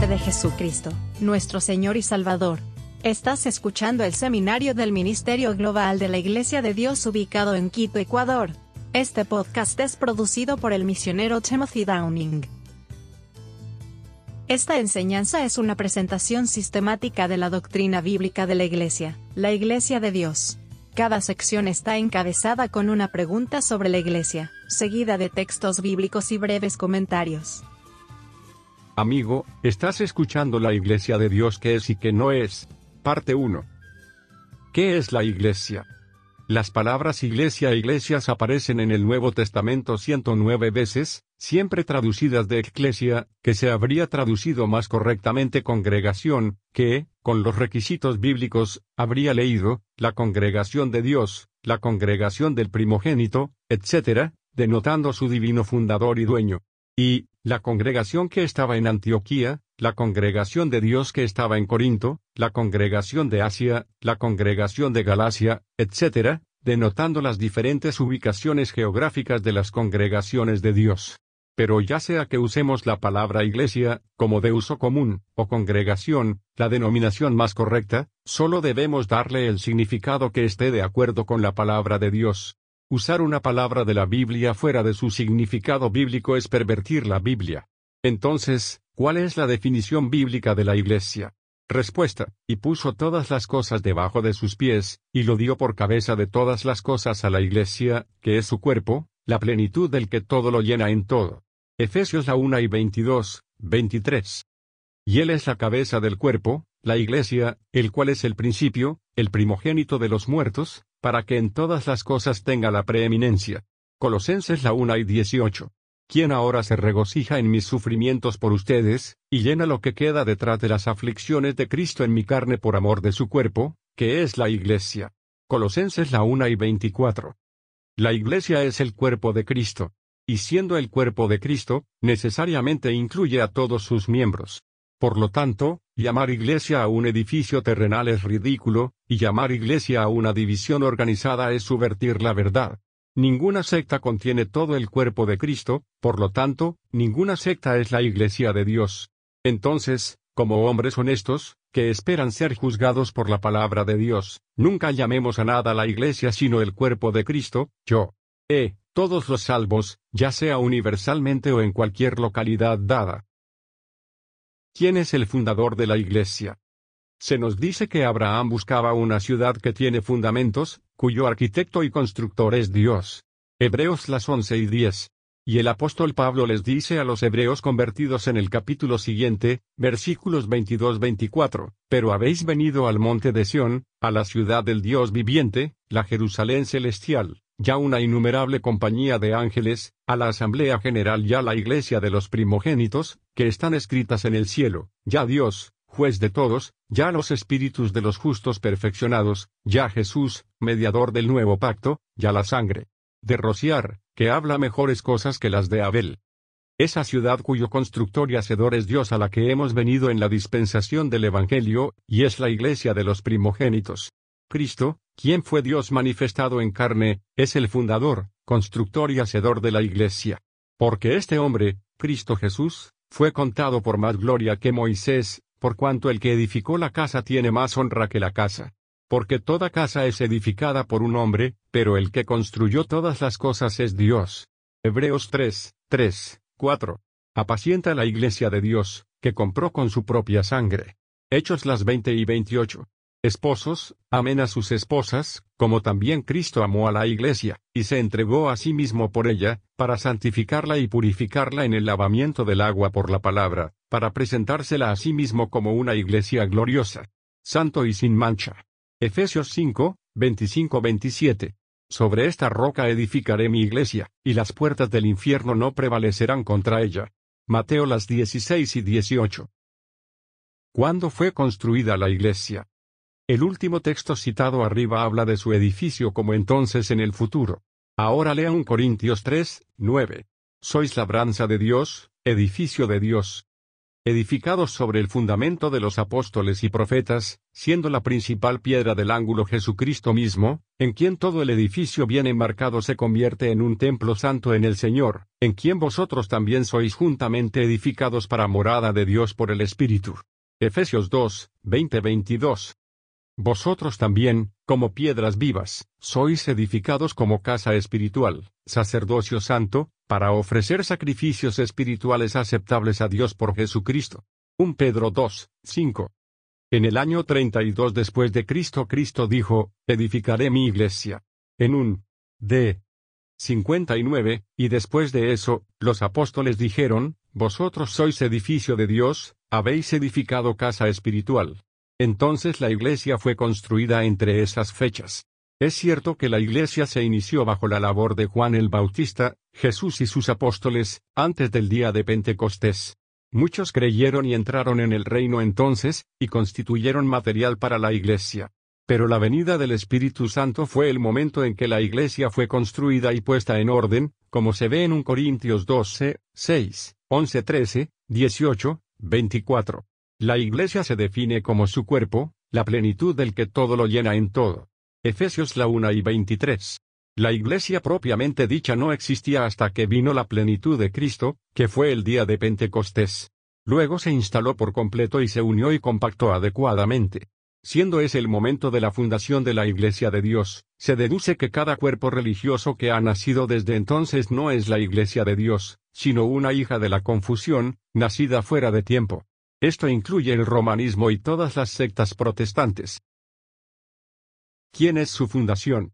nombre de Jesucristo, nuestro Señor y Salvador. Estás escuchando el seminario del Ministerio Global de la Iglesia de Dios ubicado en Quito, Ecuador. Este podcast es producido por el misionero Timothy Downing. Esta enseñanza es una presentación sistemática de la doctrina bíblica de la Iglesia, la Iglesia de Dios. Cada sección está encabezada con una pregunta sobre la Iglesia, seguida de textos bíblicos y breves comentarios. Amigo, estás escuchando la Iglesia de Dios que es y que no es. Parte 1. ¿Qué es la Iglesia? Las palabras iglesia e iglesias aparecen en el Nuevo Testamento 109 veces, siempre traducidas de eclesia, que se habría traducido más correctamente congregación, que, con los requisitos bíblicos, habría leído, la congregación de Dios, la congregación del primogénito, etc., denotando su divino fundador y dueño. Y, la congregación que estaba en Antioquía, la congregación de Dios que estaba en Corinto, la congregación de Asia, la congregación de Galacia, etc., denotando las diferentes ubicaciones geográficas de las congregaciones de Dios. Pero ya sea que usemos la palabra iglesia, como de uso común, o congregación, la denominación más correcta, solo debemos darle el significado que esté de acuerdo con la palabra de Dios. Usar una palabra de la Biblia fuera de su significado bíblico es pervertir la Biblia. Entonces, ¿cuál es la definición bíblica de la Iglesia? Respuesta, y puso todas las cosas debajo de sus pies, y lo dio por cabeza de todas las cosas a la Iglesia, que es su cuerpo, la plenitud del que todo lo llena en todo. Efesios la 1 y 22, 23. Y Él es la cabeza del cuerpo, la Iglesia, el cual es el principio, el primogénito de los muertos, para que en todas las cosas tenga la preeminencia. Colosenses la 1 y 18. Quien ahora se regocija en mis sufrimientos por ustedes, y llena lo que queda detrás de las aflicciones de Cristo en mi carne por amor de su cuerpo, que es la Iglesia. Colosenses la 1 y 24. La Iglesia es el cuerpo de Cristo. Y siendo el cuerpo de Cristo, necesariamente incluye a todos sus miembros. Por lo tanto, llamar iglesia a un edificio terrenal es ridículo, y llamar iglesia a una división organizada es subvertir la verdad. Ninguna secta contiene todo el cuerpo de Cristo, por lo tanto, ninguna secta es la iglesia de Dios. Entonces, como hombres honestos, que esperan ser juzgados por la palabra de Dios, nunca llamemos a nada la iglesia sino el cuerpo de Cristo, yo. E, todos los salvos, ya sea universalmente o en cualquier localidad dada. ¿Quién es el fundador de la iglesia? Se nos dice que Abraham buscaba una ciudad que tiene fundamentos, cuyo arquitecto y constructor es Dios. Hebreos las 11 y 10. Y el apóstol Pablo les dice a los hebreos convertidos en el capítulo siguiente, versículos 22-24, pero habéis venido al monte de Sión, a la ciudad del Dios viviente, la Jerusalén celestial, ya una innumerable compañía de ángeles, a la Asamblea General y a la Iglesia de los primogénitos, que están escritas en el cielo, ya Dios, juez de todos, ya los espíritus de los justos perfeccionados, ya Jesús, mediador del nuevo pacto, ya la sangre de rociar, que habla mejores cosas que las de Abel. Esa ciudad cuyo constructor y hacedor es Dios a la que hemos venido en la dispensación del Evangelio, y es la iglesia de los primogénitos. Cristo, quien fue Dios manifestado en carne, es el fundador, constructor y hacedor de la Iglesia. Porque este hombre, Cristo Jesús, fue contado por más gloria que Moisés, por cuanto el que edificó la casa tiene más honra que la casa. Porque toda casa es edificada por un hombre, pero el que construyó todas las cosas es Dios. Hebreos 3, 3, 4. Apacienta la iglesia de Dios, que compró con su propia sangre. Hechos las 20 y 28. Esposos, amen a sus esposas, como también Cristo amó a la iglesia, y se entregó a sí mismo por ella, para santificarla y purificarla en el lavamiento del agua por la palabra, para presentársela a sí mismo como una iglesia gloriosa, santo y sin mancha. Efesios 5, 25-27. Sobre esta roca edificaré mi iglesia, y las puertas del infierno no prevalecerán contra ella. Mateo las 16 y 18. ¿Cuándo fue construida la iglesia? El último texto citado arriba habla de su edificio como entonces en el futuro. Ahora lea un Corintios 3, 9. Sois labranza de Dios, edificio de Dios. edificados sobre el fundamento de los apóstoles y profetas, siendo la principal piedra del ángulo Jesucristo mismo, en quien todo el edificio bien enmarcado se convierte en un templo santo en el Señor, en quien vosotros también sois juntamente edificados para morada de Dios por el Espíritu. Efesios 2, 20-22. Vosotros también, como piedras vivas, sois edificados como casa espiritual, sacerdocio santo, para ofrecer sacrificios espirituales aceptables a Dios por Jesucristo. 1 Pedro 2, 5. En el año 32 después de Cristo Cristo dijo, edificaré mi iglesia. En un D. 59, y después de eso, los apóstoles dijeron, Vosotros sois edificio de Dios, habéis edificado casa espiritual. Entonces la iglesia fue construida entre esas fechas. Es cierto que la iglesia se inició bajo la labor de Juan el Bautista, Jesús y sus apóstoles, antes del día de Pentecostés. Muchos creyeron y entraron en el reino entonces, y constituyeron material para la iglesia. Pero la venida del Espíritu Santo fue el momento en que la iglesia fue construida y puesta en orden, como se ve en 1 Corintios 12, 6, 11, 13, 18, 24. La Iglesia se define como su cuerpo, la plenitud del que todo lo llena en todo. Efesios la 1 y 23. La Iglesia propiamente dicha no existía hasta que vino la plenitud de Cristo, que fue el día de Pentecostés. Luego se instaló por completo y se unió y compactó adecuadamente. Siendo ese el momento de la fundación de la Iglesia de Dios, se deduce que cada cuerpo religioso que ha nacido desde entonces no es la Iglesia de Dios, sino una hija de la confusión, nacida fuera de tiempo. Esto incluye el romanismo y todas las sectas protestantes. ¿Quién es su fundación?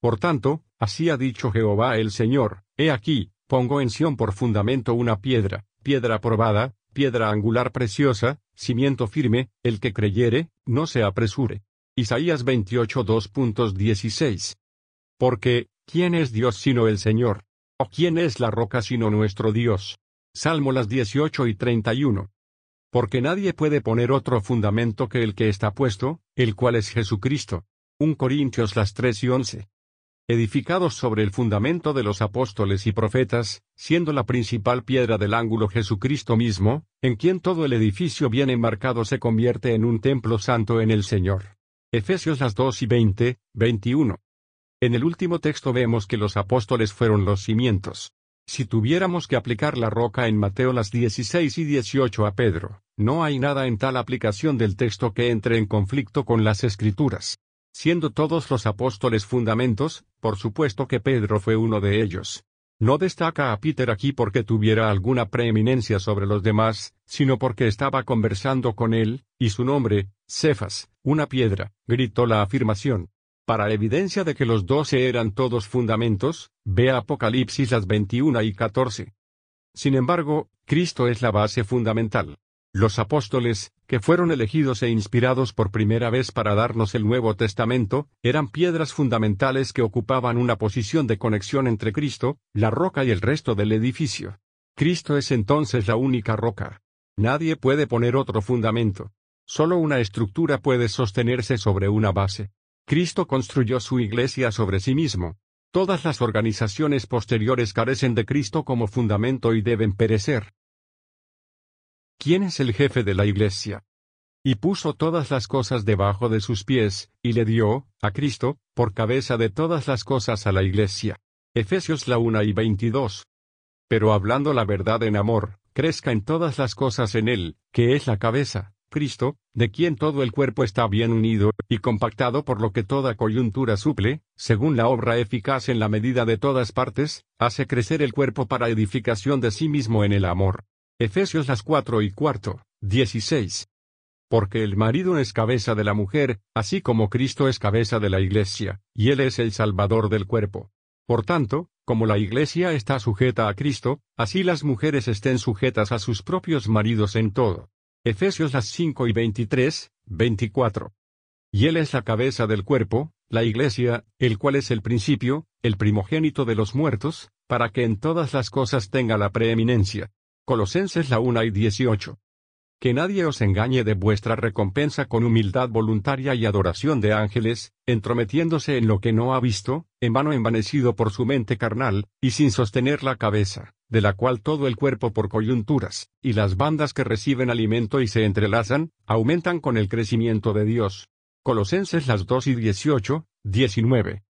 Por tanto, así ha dicho Jehová el Señor, He aquí, pongo en Sión por fundamento una piedra, piedra probada, piedra angular preciosa, cimiento firme, el que creyere, no se apresure. Isaías 28 2.16. Porque, ¿quién es Dios sino el Señor? ¿O quién es la roca sino nuestro Dios? Salmo las 18 y 31 porque nadie puede poner otro fundamento que el que está puesto, el cual es Jesucristo. 1 Corintios las 3 y 11. Edificados sobre el fundamento de los apóstoles y profetas, siendo la principal piedra del ángulo Jesucristo mismo, en quien todo el edificio bien enmarcado se convierte en un templo santo en el Señor. Efesios las 2 y 20, 21. En el último texto vemos que los apóstoles fueron los cimientos. Si tuviéramos que aplicar la roca en Mateo las 16 y 18 a Pedro, no hay nada en tal aplicación del texto que entre en conflicto con las escrituras. Siendo todos los apóstoles fundamentos, por supuesto que Pedro fue uno de ellos. No destaca a Peter aquí porque tuviera alguna preeminencia sobre los demás, sino porque estaba conversando con él, y su nombre, Cefas, una piedra, gritó la afirmación. Para evidencia de que los doce eran todos fundamentos, ve Apocalipsis las 21 y 14. Sin embargo, Cristo es la base fundamental. Los apóstoles, que fueron elegidos e inspirados por primera vez para darnos el Nuevo Testamento, eran piedras fundamentales que ocupaban una posición de conexión entre Cristo, la roca y el resto del edificio. Cristo es entonces la única roca. Nadie puede poner otro fundamento. Solo una estructura puede sostenerse sobre una base. Cristo construyó su iglesia sobre sí mismo. Todas las organizaciones posteriores carecen de Cristo como fundamento y deben perecer. ¿Quién es el jefe de la iglesia? Y puso todas las cosas debajo de sus pies, y le dio, a Cristo, por cabeza de todas las cosas a la iglesia. Efesios la 1 y 22. Pero hablando la verdad en amor, crezca en todas las cosas en él, que es la cabeza, Cristo, de quien todo el cuerpo está bien unido, y compactado por lo que toda coyuntura suple, según la obra eficaz en la medida de todas partes, hace crecer el cuerpo para edificación de sí mismo en el amor. Efesios las 4 y cuarto, 16. Porque el marido es cabeza de la mujer, así como Cristo es cabeza de la iglesia, y Él es el Salvador del cuerpo. Por tanto, como la iglesia está sujeta a Cristo, así las mujeres estén sujetas a sus propios maridos en todo. Efesios las 5 y 23, 24. Y Él es la cabeza del cuerpo, la iglesia, el cual es el principio, el primogénito de los muertos, para que en todas las cosas tenga la preeminencia. Colosenses la 1 y 18. Que nadie os engañe de vuestra recompensa con humildad voluntaria y adoración de ángeles, entrometiéndose en lo que no ha visto, en vano envanecido por su mente carnal, y sin sostener la cabeza, de la cual todo el cuerpo por coyunturas, y las bandas que reciben alimento y se entrelazan, aumentan con el crecimiento de Dios. Colosenses las 2 y 18, 19.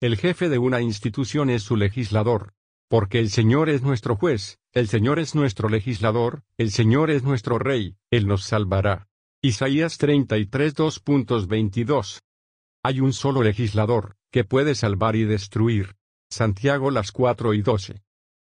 El jefe de una institución es su legislador. Porque el Señor es nuestro juez, el Señor es nuestro legislador, el Señor es nuestro rey, Él nos salvará. Isaías 33 2.22. Hay un solo legislador, que puede salvar y destruir. Santiago las 4 y 12.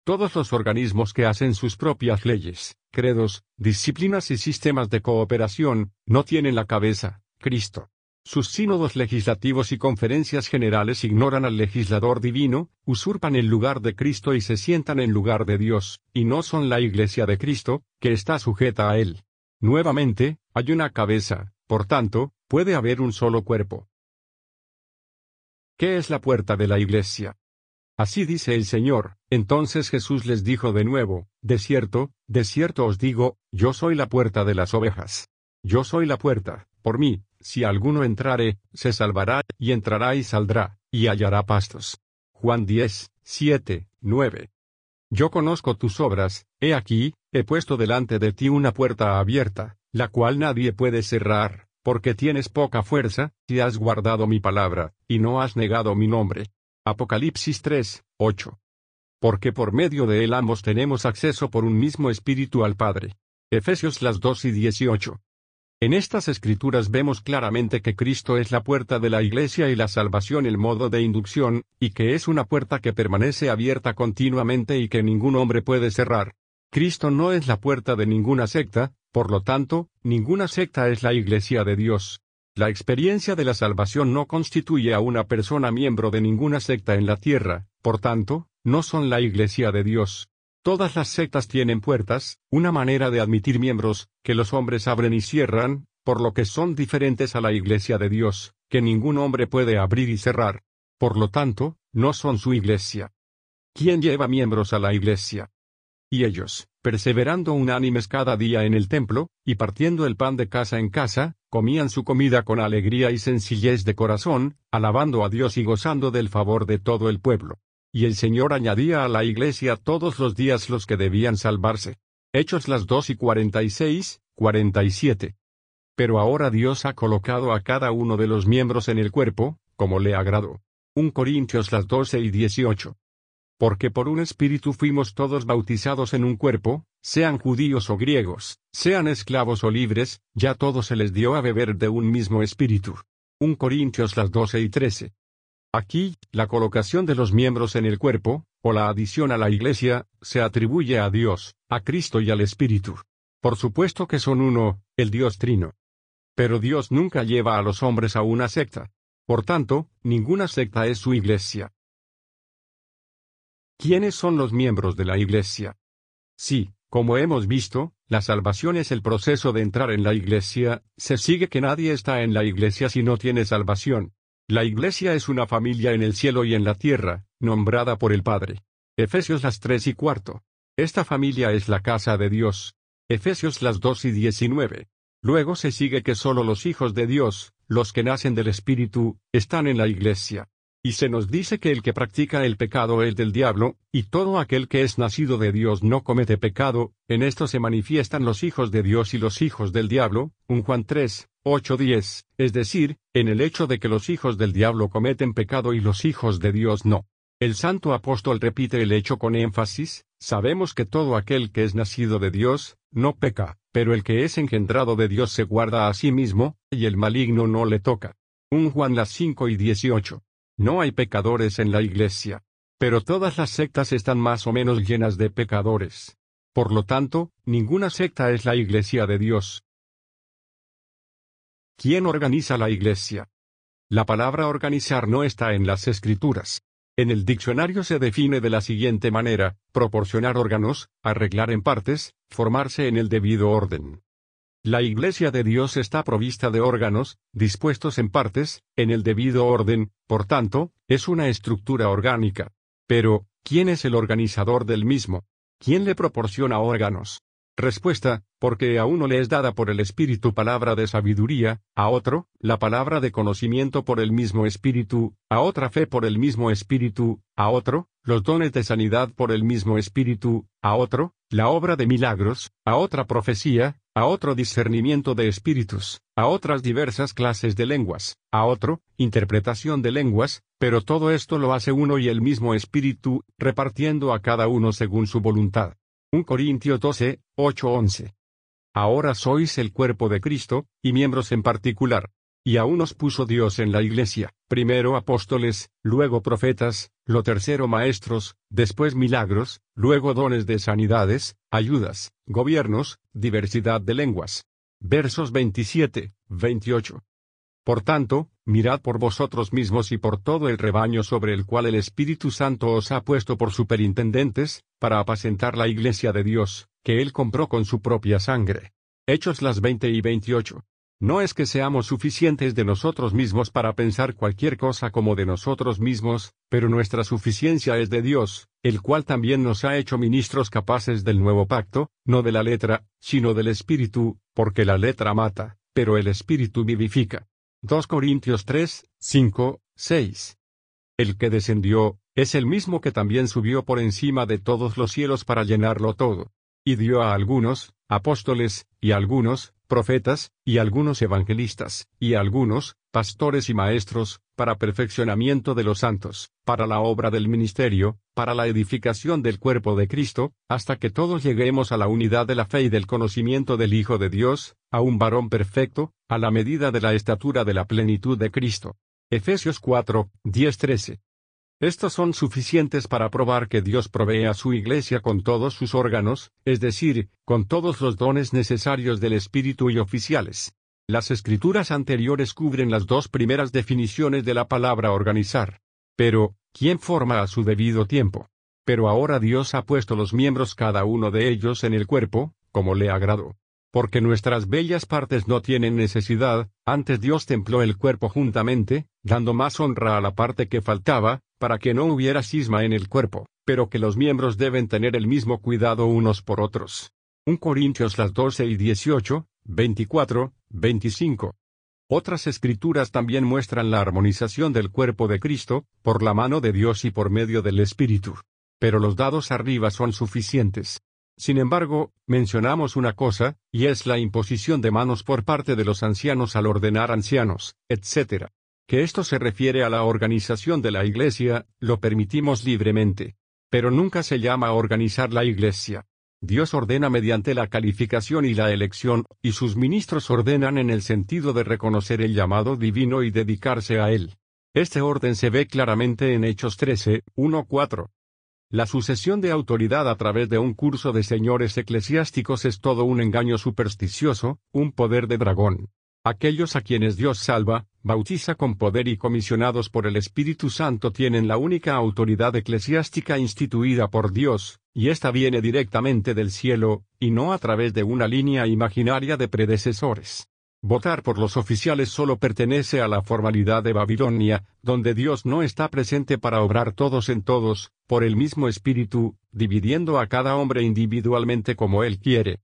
Todos los organismos que hacen sus propias leyes, credos, disciplinas y sistemas de cooperación, no tienen la cabeza, Cristo. Sus sínodos legislativos y conferencias generales ignoran al legislador divino, usurpan el lugar de Cristo y se sientan en lugar de Dios, y no son la iglesia de Cristo, que está sujeta a Él. Nuevamente, hay una cabeza, por tanto, puede haber un solo cuerpo. ¿Qué es la puerta de la iglesia? Así dice el Señor. Entonces Jesús les dijo de nuevo, De cierto, de cierto os digo, yo soy la puerta de las ovejas. Yo soy la puerta, por mí, si alguno entrare, se salvará, y entrará y saldrá, y hallará pastos. Juan 10, 7, 9. Yo conozco tus obras, he aquí, he puesto delante de ti una puerta abierta, la cual nadie puede cerrar, porque tienes poca fuerza, y has guardado mi palabra, y no has negado mi nombre. Apocalipsis 3, 8. Porque por medio de él ambos tenemos acceso por un mismo espíritu al Padre. Efesios las 2 y 18. En estas escrituras vemos claramente que Cristo es la puerta de la iglesia y la salvación el modo de inducción, y que es una puerta que permanece abierta continuamente y que ningún hombre puede cerrar. Cristo no es la puerta de ninguna secta, por lo tanto, ninguna secta es la iglesia de Dios. La experiencia de la salvación no constituye a una persona miembro de ninguna secta en la tierra, por tanto, no son la iglesia de Dios. Todas las sectas tienen puertas, una manera de admitir miembros, que los hombres abren y cierran, por lo que son diferentes a la iglesia de Dios, que ningún hombre puede abrir y cerrar. Por lo tanto, no son su iglesia. ¿Quién lleva miembros a la iglesia? Y ellos, perseverando unánimes cada día en el templo, y partiendo el pan de casa en casa, comían su comida con alegría y sencillez de corazón, alabando a Dios y gozando del favor de todo el pueblo y el Señor añadía a la iglesia todos los días los que debían salvarse. Hechos las 2 y 46, 47. Pero ahora Dios ha colocado a cada uno de los miembros en el cuerpo, como le agradó. 1 Corintios las 12 y 18. Porque por un espíritu fuimos todos bautizados en un cuerpo, sean judíos o griegos, sean esclavos o libres, ya todos se les dio a beber de un mismo espíritu. 1 Corintios las 12 y 13. Aquí, la colocación de los miembros en el cuerpo, o la adición a la Iglesia, se atribuye a Dios, a Cristo y al Espíritu. Por supuesto que son uno, el Dios Trino. Pero Dios nunca lleva a los hombres a una secta. Por tanto, ninguna secta es su Iglesia. ¿Quiénes son los miembros de la Iglesia? Sí, como hemos visto, la salvación es el proceso de entrar en la Iglesia, se sigue que nadie está en la Iglesia si no tiene salvación. La Iglesia es una familia en el cielo y en la tierra, nombrada por el Padre. Efesios las 3 y cuarto. Esta familia es la casa de Dios. Efesios las 2 y 19. Luego se sigue que solo los hijos de Dios, los que nacen del Espíritu, están en la Iglesia. Y se nos dice que el que practica el pecado es del diablo, y todo aquel que es nacido de Dios no comete pecado, en esto se manifiestan los hijos de Dios y los hijos del diablo, un Juan 3, 8-10, es decir, en el hecho de que los hijos del diablo cometen pecado y los hijos de Dios no. El santo apóstol repite el hecho con énfasis, sabemos que todo aquel que es nacido de Dios, no peca, pero el que es engendrado de Dios se guarda a sí mismo, y el maligno no le toca. Un Juan las 5 y 18. No hay pecadores en la iglesia. Pero todas las sectas están más o menos llenas de pecadores. Por lo tanto, ninguna secta es la iglesia de Dios. ¿Quién organiza la iglesia? La palabra organizar no está en las escrituras. En el diccionario se define de la siguiente manera, proporcionar órganos, arreglar en partes, formarse en el debido orden. La Iglesia de Dios está provista de órganos, dispuestos en partes, en el debido orden, por tanto, es una estructura orgánica. Pero, ¿quién es el organizador del mismo? ¿Quién le proporciona órganos? Respuesta, porque a uno le es dada por el Espíritu palabra de sabiduría, a otro, la palabra de conocimiento por el mismo Espíritu, a otra fe por el mismo Espíritu, a otro, los dones de sanidad por el mismo Espíritu, a otro, la obra de milagros, a otra profecía, a otro discernimiento de espíritus, a otras diversas clases de lenguas, a otro, interpretación de lenguas, pero todo esto lo hace uno y el mismo Espíritu, repartiendo a cada uno según su voluntad. 1 Corintios 12, 8-11. Ahora sois el cuerpo de Cristo, y miembros en particular. Y aún os puso Dios en la iglesia, primero apóstoles, luego profetas, lo tercero maestros, después milagros, luego dones de sanidades, ayudas, gobiernos, diversidad de lenguas. Versos 27, 28. Por tanto, mirad por vosotros mismos y por todo el rebaño sobre el cual el Espíritu Santo os ha puesto por superintendentes, para apacentar la iglesia de Dios, que él compró con su propia sangre. Hechos las 20 y 28. No es que seamos suficientes de nosotros mismos para pensar cualquier cosa como de nosotros mismos, pero nuestra suficiencia es de Dios, el cual también nos ha hecho ministros capaces del nuevo pacto, no de la letra, sino del Espíritu, porque la letra mata, pero el Espíritu vivifica. 2 Corintios 3, 5, 6. El que descendió, es el mismo que también subió por encima de todos los cielos para llenarlo todo. Y dio a algunos, apóstoles, y algunos, profetas, y algunos evangelistas, y algunos, pastores y maestros, para perfeccionamiento de los santos, para la obra del ministerio, para la edificación del cuerpo de Cristo, hasta que todos lleguemos a la unidad de la fe y del conocimiento del Hijo de Dios, a un varón perfecto, a la medida de la estatura de la plenitud de Cristo. Efesios 4, 10-13. Estos son suficientes para probar que Dios provee a su iglesia con todos sus órganos, es decir, con todos los dones necesarios del Espíritu y oficiales. Las escrituras anteriores cubren las dos primeras definiciones de la palabra organizar. Pero, ¿quién forma a su debido tiempo? Pero ahora Dios ha puesto los miembros cada uno de ellos en el cuerpo, como le agradó. Porque nuestras bellas partes no tienen necesidad, antes Dios templó el cuerpo juntamente, dando más honra a la parte que faltaba, para que no hubiera cisma en el cuerpo, pero que los miembros deben tener el mismo cuidado unos por otros. 1 Corintios las 12 y 18, 24, 25. Otras escrituras también muestran la armonización del cuerpo de Cristo, por la mano de Dios y por medio del Espíritu. Pero los dados arriba son suficientes. Sin embargo, mencionamos una cosa, y es la imposición de manos por parte de los ancianos al ordenar ancianos, etc que esto se refiere a la organización de la Iglesia, lo permitimos libremente. Pero nunca se llama organizar la Iglesia. Dios ordena mediante la calificación y la elección, y sus ministros ordenan en el sentido de reconocer el llamado divino y dedicarse a él. Este orden se ve claramente en Hechos 13, 1-4. La sucesión de autoridad a través de un curso de señores eclesiásticos es todo un engaño supersticioso, un poder de dragón. Aquellos a quienes Dios salva, bautiza con poder y comisionados por el Espíritu Santo tienen la única autoridad eclesiástica instituida por Dios, y ésta viene directamente del cielo, y no a través de una línea imaginaria de predecesores. Votar por los oficiales solo pertenece a la formalidad de Babilonia, donde Dios no está presente para obrar todos en todos, por el mismo Espíritu, dividiendo a cada hombre individualmente como Él quiere.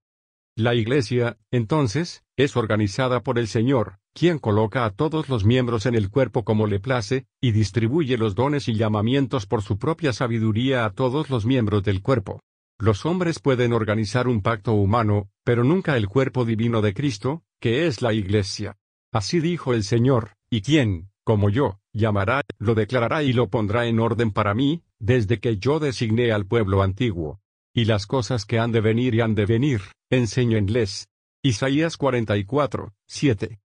La Iglesia, entonces, es organizada por el Señor, quien coloca a todos los miembros en el cuerpo como le place, y distribuye los dones y llamamientos por su propia sabiduría a todos los miembros del cuerpo. Los hombres pueden organizar un pacto humano, pero nunca el cuerpo divino de Cristo, que es la Iglesia. Así dijo el Señor, y quien, como yo, llamará, lo declarará y lo pondrá en orden para mí, desde que yo designé al pueblo antiguo. Y las cosas que han de venir y han de venir, enséñenles. Isaías 44, 7.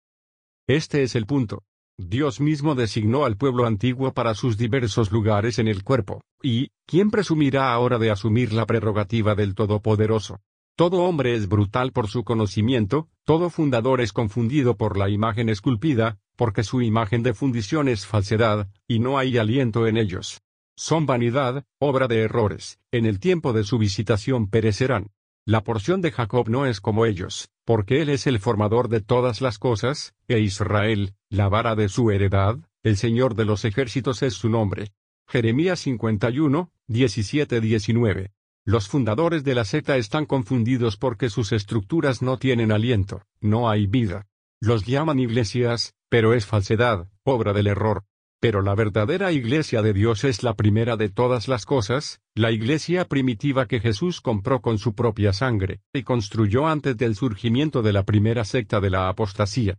Este es el punto. Dios mismo designó al pueblo antiguo para sus diversos lugares en el cuerpo, y, ¿quién presumirá ahora de asumir la prerrogativa del Todopoderoso? Todo hombre es brutal por su conocimiento, todo fundador es confundido por la imagen esculpida, porque su imagen de fundición es falsedad, y no hay aliento en ellos. Son vanidad, obra de errores, en el tiempo de su visitación perecerán. La porción de Jacob no es como ellos, porque él es el formador de todas las cosas, e Israel, la vara de su heredad, el Señor de los ejércitos es su nombre. Jeremías 51, 17-19. Los fundadores de la secta están confundidos porque sus estructuras no tienen aliento, no hay vida. Los llaman iglesias, pero es falsedad, obra del error. Pero la verdadera iglesia de Dios es la primera de todas las cosas, la iglesia primitiva que Jesús compró con su propia sangre, y construyó antes del surgimiento de la primera secta de la apostasía.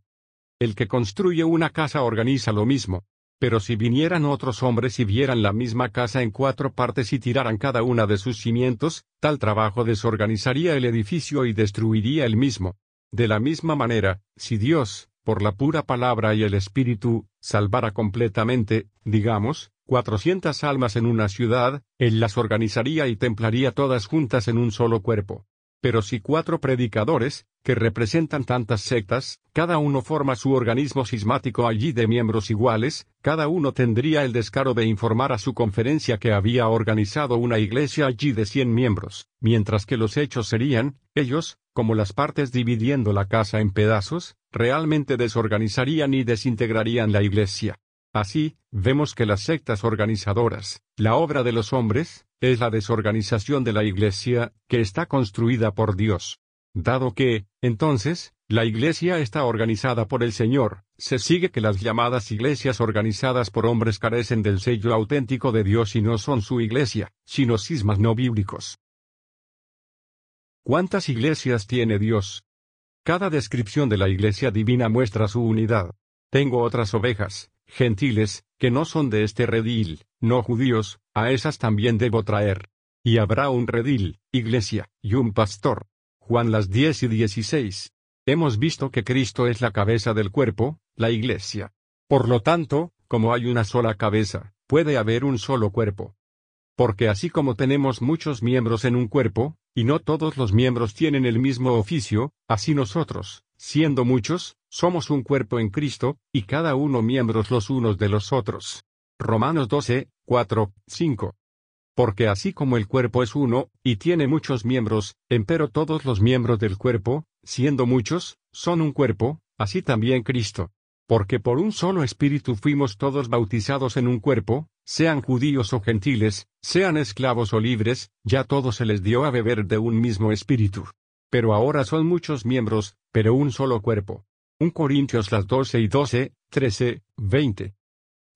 El que construye una casa organiza lo mismo. Pero si vinieran otros hombres y vieran la misma casa en cuatro partes y tiraran cada una de sus cimientos, tal trabajo desorganizaría el edificio y destruiría el mismo. De la misma manera, si Dios, por la pura palabra y el Espíritu, salvara completamente, digamos, cuatrocientas almas en una ciudad, Él las organizaría y templaría todas juntas en un solo cuerpo. Pero si cuatro predicadores, que representan tantas sectas, cada uno forma su organismo sismático allí de miembros iguales, cada uno tendría el descaro de informar a su conferencia que había organizado una iglesia allí de cien miembros, mientras que los hechos serían, ellos, como las partes dividiendo la casa en pedazos, realmente desorganizarían y desintegrarían la iglesia. Así, vemos que las sectas organizadoras, la obra de los hombres, es la desorganización de la iglesia, que está construida por Dios. Dado que, entonces, la iglesia está organizada por el Señor, se sigue que las llamadas iglesias organizadas por hombres carecen del sello auténtico de Dios y no son su iglesia, sino cismas no bíblicos. ¿Cuántas iglesias tiene Dios? Cada descripción de la iglesia divina muestra su unidad. Tengo otras ovejas, gentiles, que no son de este redil, no judíos, a esas también debo traer. Y habrá un redil, iglesia, y un pastor. Juan las 10 y 16. Hemos visto que Cristo es la cabeza del cuerpo, la iglesia. Por lo tanto, como hay una sola cabeza, puede haber un solo cuerpo. Porque así como tenemos muchos miembros en un cuerpo, y no todos los miembros tienen el mismo oficio, así nosotros, siendo muchos, somos un cuerpo en Cristo, y cada uno miembros los unos de los otros. Romanos 12, 4, 5. Porque así como el cuerpo es uno, y tiene muchos miembros, empero todos los miembros del cuerpo, siendo muchos, son un cuerpo, así también Cristo. Porque por un solo espíritu fuimos todos bautizados en un cuerpo, sean judíos o gentiles, sean esclavos o libres, ya todos se les dio a beber de un mismo espíritu. Pero ahora son muchos miembros, pero un solo cuerpo. 1 Corintios las 12 y 12, 13, 20.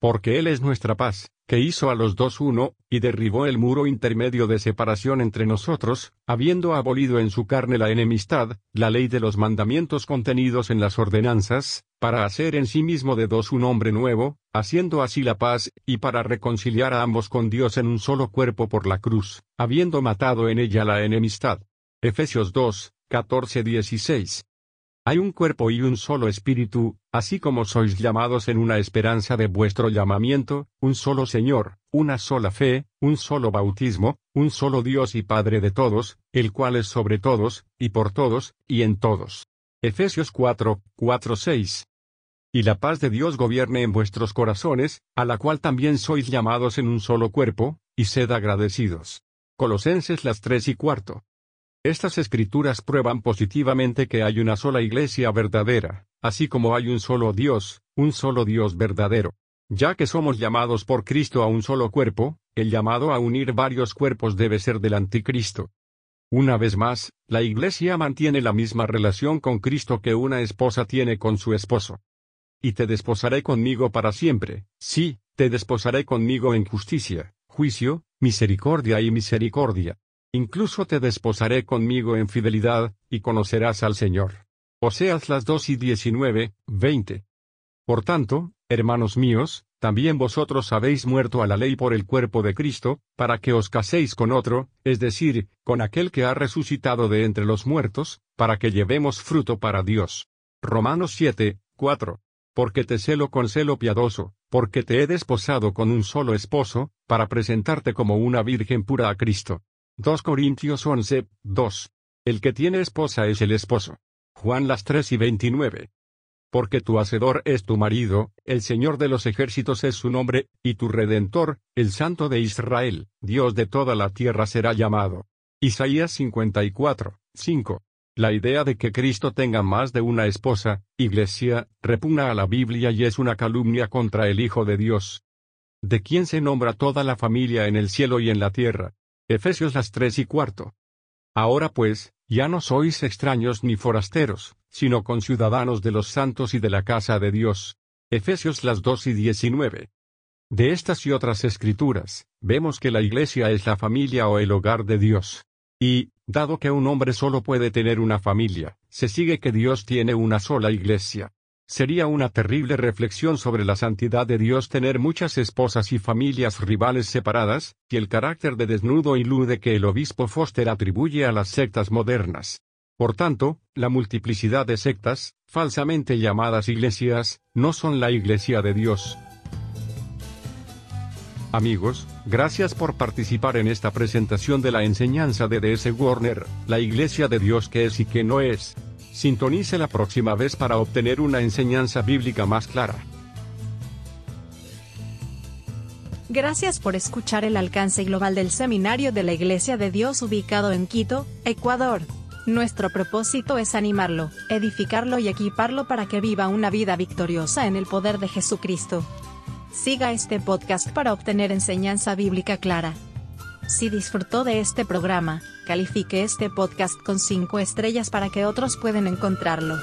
Porque Él es nuestra paz, que hizo a los dos uno, y derribó el muro intermedio de separación entre nosotros, habiendo abolido en su carne la enemistad, la ley de los mandamientos contenidos en las ordenanzas, para hacer en sí mismo de dos un hombre nuevo, haciendo así la paz, y para reconciliar a ambos con Dios en un solo cuerpo por la cruz, habiendo matado en ella la enemistad. Efesios 2, 14-16. Hay un cuerpo y un solo espíritu, así como sois llamados en una esperanza de vuestro llamamiento, un solo Señor, una sola fe, un solo bautismo, un solo Dios y Padre de todos, el cual es sobre todos, y por todos, y en todos. Efesios 4, 4, 6. Y la paz de Dios gobierne en vuestros corazones, a la cual también sois llamados en un solo cuerpo, y sed agradecidos. Colosenses las 3 y cuarto. Estas escrituras prueban positivamente que hay una sola iglesia verdadera, así como hay un solo Dios, un solo Dios verdadero. Ya que somos llamados por Cristo a un solo cuerpo, el llamado a unir varios cuerpos debe ser del anticristo. Una vez más, la iglesia mantiene la misma relación con Cristo que una esposa tiene con su esposo. Y te desposaré conmigo para siempre, sí, te desposaré conmigo en justicia, juicio, misericordia y misericordia. Incluso te desposaré conmigo en fidelidad, y conocerás al Señor. Oseas las 2 y 19, 20. Por tanto, hermanos míos, también vosotros habéis muerto a la ley por el cuerpo de Cristo, para que os caséis con otro, es decir, con aquel que ha resucitado de entre los muertos, para que llevemos fruto para Dios. Romanos 7, 4. Porque te celo con celo piadoso, porque te he desposado con un solo esposo, para presentarte como una virgen pura a Cristo. 2 Corintios 11, 2. El que tiene esposa es el esposo. Juan las 3 y 29. Porque tu hacedor es tu marido, el Señor de los ejércitos es su nombre, y tu redentor, el Santo de Israel, Dios de toda la tierra será llamado. Isaías 54, 5. La idea de que Cristo tenga más de una esposa, iglesia, repugna a la Biblia y es una calumnia contra el Hijo de Dios. ¿De quién se nombra toda la familia en el cielo y en la tierra? Efesios las tres y cuarto. Ahora pues, ya no sois extraños ni forasteros, sino conciudadanos de los santos y de la casa de Dios. Efesios las dos y diecinueve. De estas y otras escrituras, vemos que la iglesia es la familia o el hogar de Dios. Y, dado que un hombre solo puede tener una familia, se sigue que Dios tiene una sola iglesia. Sería una terrible reflexión sobre la santidad de Dios tener muchas esposas y familias rivales separadas, y el carácter de desnudo y lude que el obispo Foster atribuye a las sectas modernas. Por tanto, la multiplicidad de sectas, falsamente llamadas iglesias, no son la iglesia de Dios. Amigos, gracias por participar en esta presentación de la enseñanza de D.S. Warner, la iglesia de Dios que es y que no es. Sintonice la próxima vez para obtener una enseñanza bíblica más clara. Gracias por escuchar el alcance global del Seminario de la Iglesia de Dios ubicado en Quito, Ecuador. Nuestro propósito es animarlo, edificarlo y equiparlo para que viva una vida victoriosa en el poder de Jesucristo. Siga este podcast para obtener enseñanza bíblica clara. Si disfrutó de este programa, califique este podcast con 5 estrellas para que otros puedan encontrarlo.